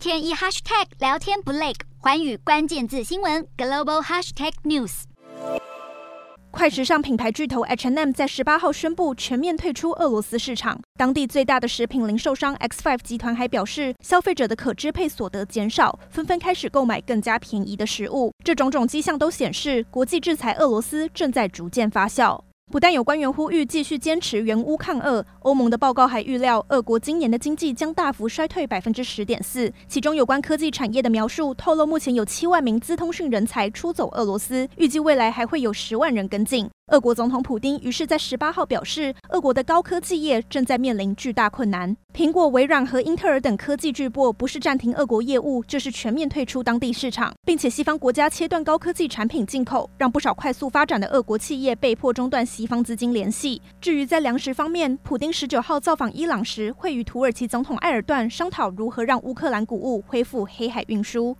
天一 hashtag 聊天不累，寰宇关键字新闻 global hashtag news。快时尚品牌巨头 H&M 在十八号宣布全面退出俄罗斯市场。当地最大的食品零售商 X5 集团还表示，消费者的可支配所得减少，纷纷开始购买更加便宜的食物。这种种迹象都显示，国际制裁俄罗斯正在逐渐发酵。不但有官员呼吁继续坚持援乌抗俄，欧盟的报告还预料，俄国今年的经济将大幅衰退百分之十点四。其中有关科技产业的描述透露，目前有七万名资通讯人才出走俄罗斯，预计未来还会有十万人跟进。俄国总统普丁于是，在十八号表示，俄国的高科技业正在面临巨大困难。苹果、微软和英特尔等科技巨擘不是暂停俄国业务，就是全面退出当地市场，并且西方国家切断高科技产品进口，让不少快速发展的俄国企业被迫中断西方资金联系。至于在粮食方面，普丁十九号造访伊朗时，会与土耳其总统埃尔段商讨如何让乌克兰谷物恢复黑海运输。